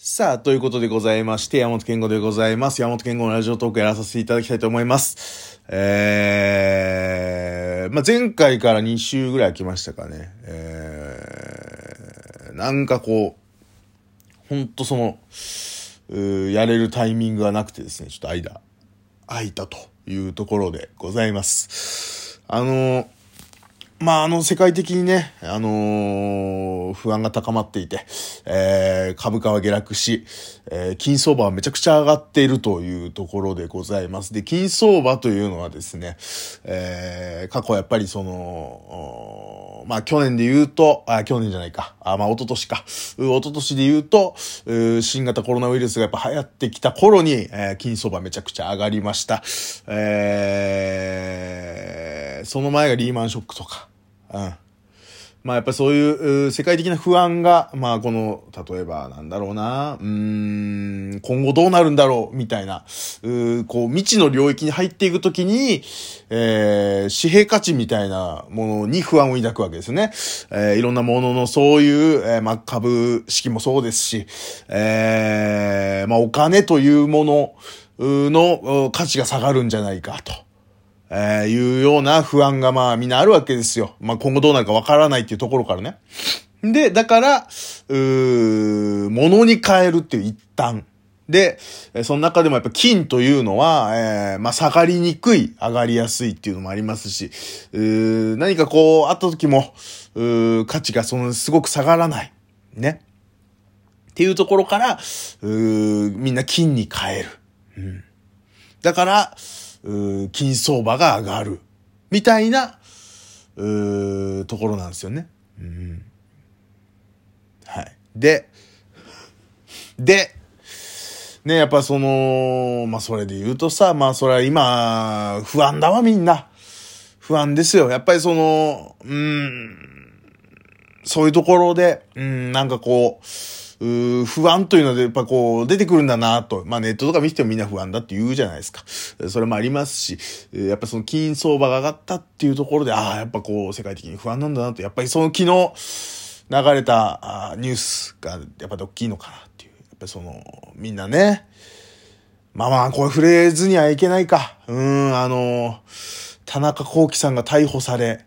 さあ、ということでございまして、山本健吾でございます。山本健吾のラジオトークやらさせていただきたいと思います。えー、まあ、前回から2週ぐらい来ましたかね。えー、なんかこう、ほんとその、うやれるタイミングがなくてですね、ちょっと間、空いたというところでございます。あのまあ、あの、世界的にね、あのー不安が高まっていて、えー株価は下落し、えー金相場はめちゃくちゃ上がっているというところでございます。で、金相場というのはですね、えー過去やっぱりその、まあ、去年で言うと、あ、去年じゃないか。あ、まあ、一昨年か。う一昨年で言うと、う新型コロナウイルスがやっぱ流行ってきた頃に、えー金相場めちゃくちゃ上がりました。えーその前がリーマンショックとか。うん。まあやっぱそういう世界的な不安が、まあこの、例えばなんだろうな、うん、今後どうなるんだろう、みたいな、うこう未知の領域に入っていくときに、えー、紙幣価値みたいなものに不安を抱くわけですね。えー、いろんなもののそういう、えー、まあ株式もそうですし、えー、まあお金というものの価値が下がるんじゃないかと。えー、いうような不安がまあみんなあるわけですよ。まあ今後どうなるかわからないっていうところからね。で、だから、うー、物に変えるっていう一旦。で、その中でもやっぱ金というのは、えーまあ下がりにくい、上がりやすいっていうのもありますし、う何かこう、あった時も、う価値がそのすごく下がらない。ね。っていうところから、うみんな金に変える。うん。だから、金相場が上がる。みたいな、うところなんですよね。うん。はい。で、で、ね、やっぱその、まあそれで言うとさ、まあそれは今、不安だわみんな。不安ですよ。やっぱりその、うん、そういうところで、うん、なんかこう、う不安というので、やっぱこう、出てくるんだなと。まあネットとか見ててもみんな不安だって言うじゃないですか。それもありますし、やっぱその金相場が上がったっていうところで、ああ、やっぱこう、世界的に不安なんだなと。やっぱりその昨日、流れたあニュースが、やっぱ大きいのかなっていう。やっぱその、みんなね、まあまあ、これ触れずにはいけないか。うん、あの、田中幸喜さんが逮捕され、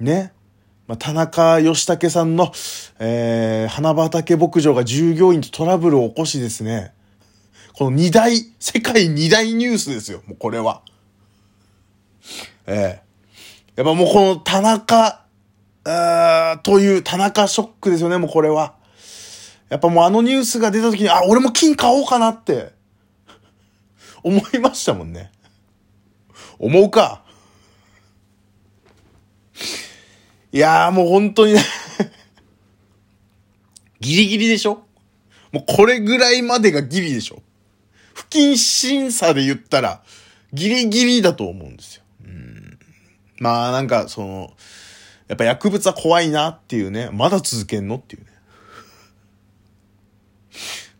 ね。まあ、田中義武さんの、えー、花畑牧場が従業員とトラブルを起こしですね、この二大、世界二大ニュースですよ、もうこれは。ええやっぱもうこの田中、あという田中ショックですよね、もうこれは。やっぱもうあのニュースが出た時に、あ、俺も金買おうかなって、思いましたもんね。思うか。いやーもう本当にね、ギリギリでしょ？もうこれぐらいまでがギリでしょ？不謹慎さで言ったら、ギリギリだと思うんですよ。うんまあなんかその、やっぱ薬物は怖いなっていうね、まだ続けんのっていうね。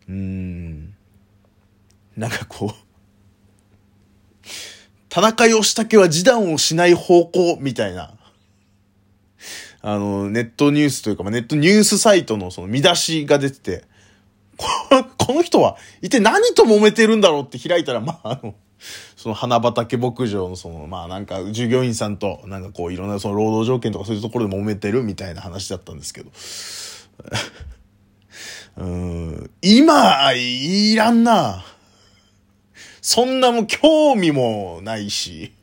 うん。なんかこう、田中義武は示談をしない方向みたいな。あの、ネットニュースというか、まあ、ネットニュースサイトのその見出しが出てて、この人は一体何と揉めてるんだろうって開いたら、まあ、あの、その花畑牧場のその、まあなんか従業員さんと、なんかこういろんなその労働条件とかそういうところで揉めてるみたいな話だったんですけど。うん、今、いらんな。そんなも興味もないし。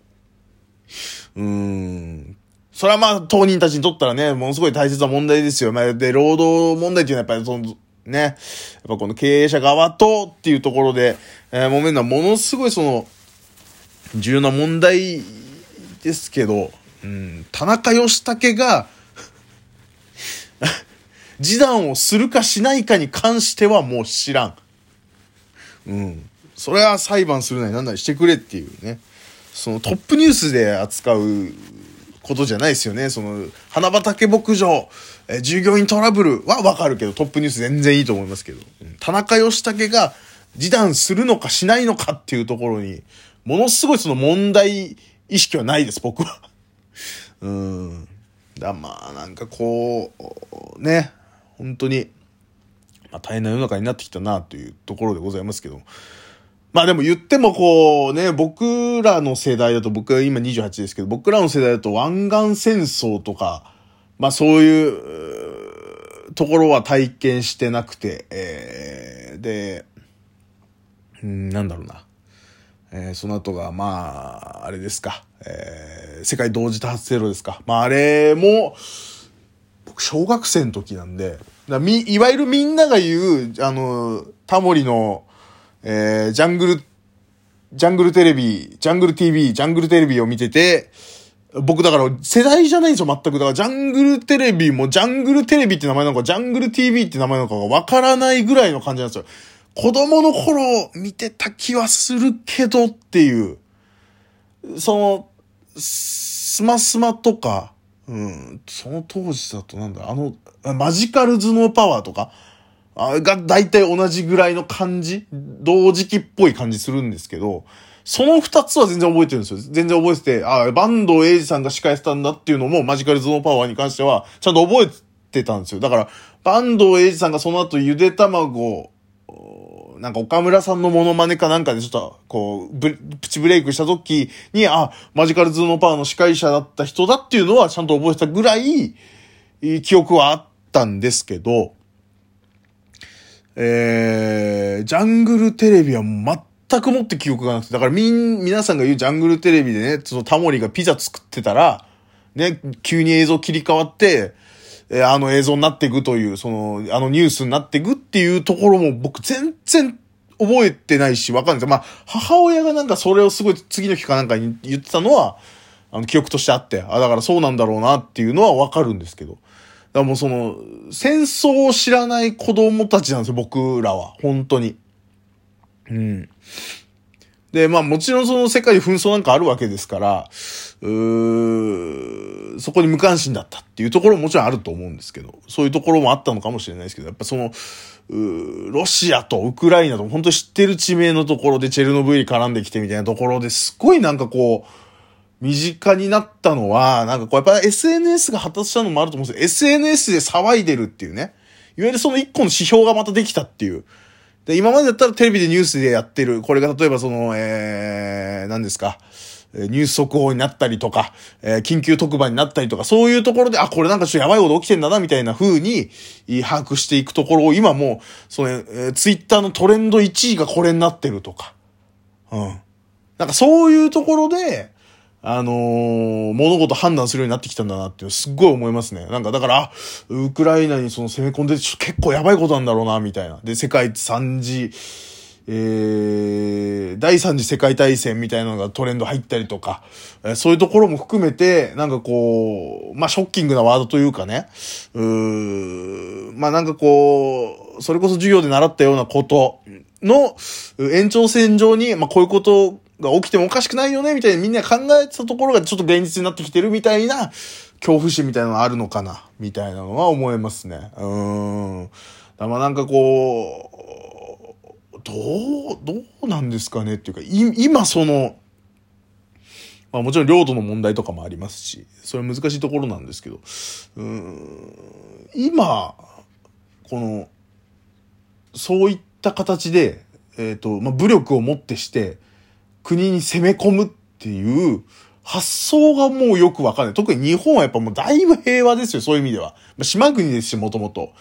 うん。それはまあ当人たちにとったらね、ものすごい大切な問題ですよ。まあ、で、労働問題っていうのはやっぱりその、ね、やっぱこの経営者側とっていうところで、えー揉めるのはものすごいその、重要な問題ですけど、うん、田中義武が、示談をするかしないかに関してはもう知らん。うん。それは裁判するなりなんなりしてくれっていうね。そのトップニュースで扱うことじゃないですよね。その、花畑牧場、え従業員トラブルはわかるけど、トップニュース全然いいと思いますけど、うん田中義武が示談するのかしないのかっていうところに、ものすごいその問題意識はないです、僕は。うん。だまあ、なんかこう、ね、本当に、まあ大変な世の中になってきたなというところでございますけど。まあでも言ってもこうね、僕らの世代だと、僕は今28ですけど、僕らの世代だと湾岸戦争とか、まあそういうところは体験してなくて、えー、で、うん、なんだろうな。えー、その後が、まあ、あれですか、えー、世界同時多発テロですか。まああれも、僕小学生の時なんで、み、いわゆるみんなが言う、あの、タモリの、えー、ジャングル、ジャングルテレビ、ジャングル TV、ジャングルテレビを見てて、僕だから世代じゃないんですよ、全く。だからジャングルテレビもジャングルテレビって名前なのか、ジャングル TV って名前なのかがわからないぐらいの感じなんですよ。子供の頃見てた気はするけどっていう。その、スマスマとか、うん、その当時だとなんだ、あの、マジカル頭脳パワーとか、あが大体同じぐらいの感じ？同時期っぽい感じするんですけど、その二つは全然覚えてるんですよ。全然覚えてて、あ、バンドエイジさんが司会したんだっていうのもマジカル頭脳パワーに関してはちゃんと覚えてたんですよ。だから、バンドエイジさんがその後ゆで卵、なんか岡村さんのモノマネかなんかでちょっと、こう、プチブレイクした時に、あ、マジカルズーノパワーの司会者だった人だっていうのはちゃんと覚えてたぐらい、記憶はあったんですけど、えー、ジャングルテレビは全くもって記憶がなくて、だからみん、皆さんが言うジャングルテレビでね、そのタモリがピザ作ってたら、ね、急に映像切り替わって、えー、あの映像になっていくという、その、あのニュースになっていくっていうところも僕全然覚えてないし、わかんないですまあ、母親がなんかそれをすごい次の日かなんかに言ってたのは、あの、記憶としてあって、あ、だからそうなんだろうなっていうのはわかるんですけど。だからもうその、戦争を知らない子供たちなんですよ、僕らは。本当に。うん。で、まあもちろんその世界に紛争なんかあるわけですから、うーそこに無関心だったっていうところももちろんあると思うんですけど、そういうところもあったのかもしれないですけど、やっぱその、うロシアとウクライナと本当知ってる地名のところでチェルノブイリ絡んできてみたいなところですごいなんかこう、身近になったのは、なんかこうやっぱ SNS が発達したのもあると思うんですよ。SNS で騒いでるっていうね。いわゆるその一個の指標がまたできたっていう。で、今までだったらテレビでニュースでやってる。これが例えばその、えー、何ですか？ニュース速報になったりとか、えー、緊急特番になったりとか、そういうところで、あ、これなんかちょっとやばいこと起きてんだな、みたいな風に、把握していくところを、今もう、その、えー、ツイッターのトレンド1位がこれになってるとか。うん。なんかそういうところで、あのー、物事判断するようになってきたんだなってすっごい思いますね。なんかだから、ウクライナにその攻め込んで結構やばいことなんだろうな、みたいな。で、世界三次、えー、第三次世界大戦みたいなのがトレンド入ったりとか、えー、そういうところも含めて、なんかこう、まあ、ショッキングなワードというかね、うーまあ、なんかこう、それこそ授業で習ったようなことの延長線上に、まあ、こういうことが起きてもおかしくないよね、みたいにみんな考えてたところがちょっと現実になってきてるみたいな、恐怖心みたいなのがあるのかな、みたいなのは思いますね。うん。だまあなんかこう、どう、どうなんですかねっていうか、今その、まあもちろん領土の問題とかもありますし、それ難しいところなんですけど、うん、今、この、そういった形で、えっ、ー、と、まあ武力をもってして、国に攻め込むっていう発想がもうよくわかんない。特に日本はやっぱもうだいぶ平和ですよ、そういう意味では。島国ですし、もともと。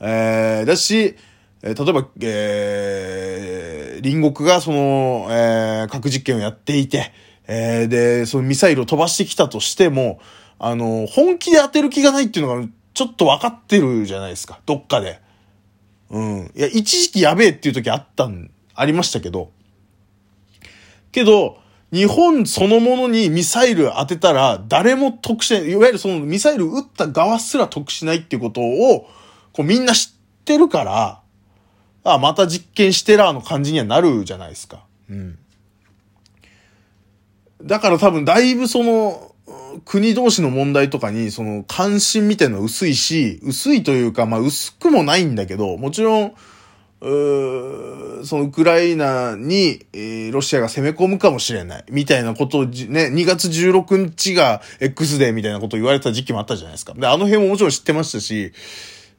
えー、だし、え、例えば、えー、隣国がその、えー、核実験をやっていて、えー、で、そのミサイルを飛ばしてきたとしても、あの、本気で当てる気がないっていうのが、ちょっと分かってるじゃないですか、どっかで。うん。いや、一時期やべえっていう時あったん、ありましたけど、けど、日本そのものにミサイル当てたら誰も得しない。いわゆるそのミサイル撃った側すら得しないっていうことを、こうみんな知ってるから、あ、また実験してらの感じにはなるじゃないですか。うん。だから多分だいぶその、国同士の問題とかに、その関心みたいなの薄いし、薄いというか、まあ薄くもないんだけど、もちろん、そのウクライナに、えー、ロシアが攻め込むかもしれない。みたいなことをね、2月16日が X デーみたいなことを言われた時期もあったじゃないですか。で、あの辺ももちろん知ってましたし、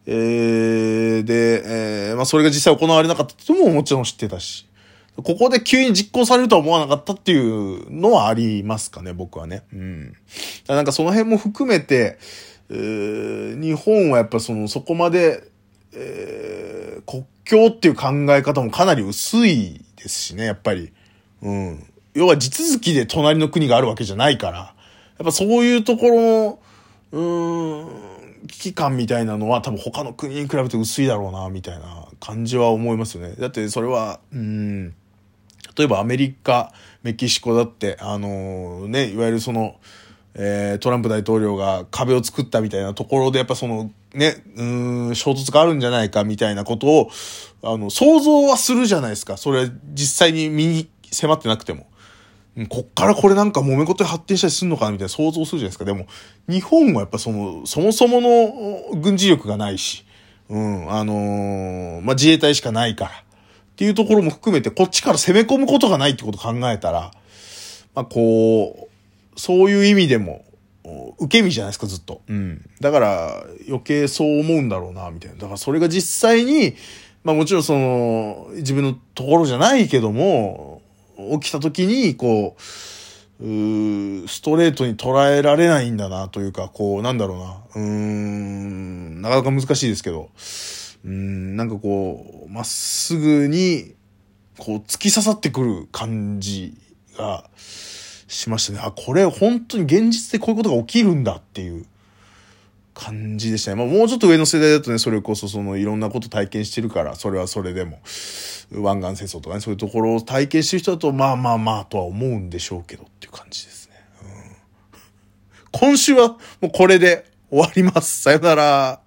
えー、で、えー、まあそれが実際行われなかったってももちろん知ってたし。ここで急に実行されるとは思わなかったっていうのはありますかね、僕はね。うん。なんかその辺も含めて、えー、日本はやっぱその、そこまで、えー、国境っていう考え方もかなり薄いですしね、やっぱり。うん。要は地続きで隣の国があるわけじゃないから、やっぱそういうところの、うん、危機感みたいなのは多分他の国に比べて薄いだろうな、みたいな感じは思いますよね。だってそれは、うん、例えばアメリカ、メキシコだって、あのー、ね、いわゆるその、えー、トランプ大統領が壁を作ったみたいなところで、やっぱその、ね、うん、衝突があるんじゃないかみたいなことを、あの、想像はするじゃないですか。それ、実際に身に迫ってなくても。こっからこれなんか揉め事で発展したりするのかなみたいな想像するじゃないですか。でも、日本はやっぱその、そもそもの軍事力がないし、うん、あのー、まあ、自衛隊しかないから。っていうところも含めて、こっちから攻め込むことがないってことを考えたら、まあ、こう、そういう意味でも、受け身じゃないですか、ずっと。うん。だから、余計そう思うんだろうな、みたいな。だからそれが実際に、まあもちろんその、自分のところじゃないけども、起きた時に、こう、うストレートに捉えられないんだな、というか、こう、なんだろうな。うーん、なかなか難しいですけど、うん、なんかこう、まっすぐに、こう、突き刺さってくる感じがしましたね。あ、これ本当に現実でこういうことが起きるんだっていう感じでしたね。まあもうちょっと上の世代だとね、それこそそのいろんなこと体験してるから、それはそれでも、湾岸戦争とかね、そういうところを体験してる人だと、まあまあまあとは思うんでしょうけどっていう感じですね。うん、今週はもうこれで終わります。さよなら。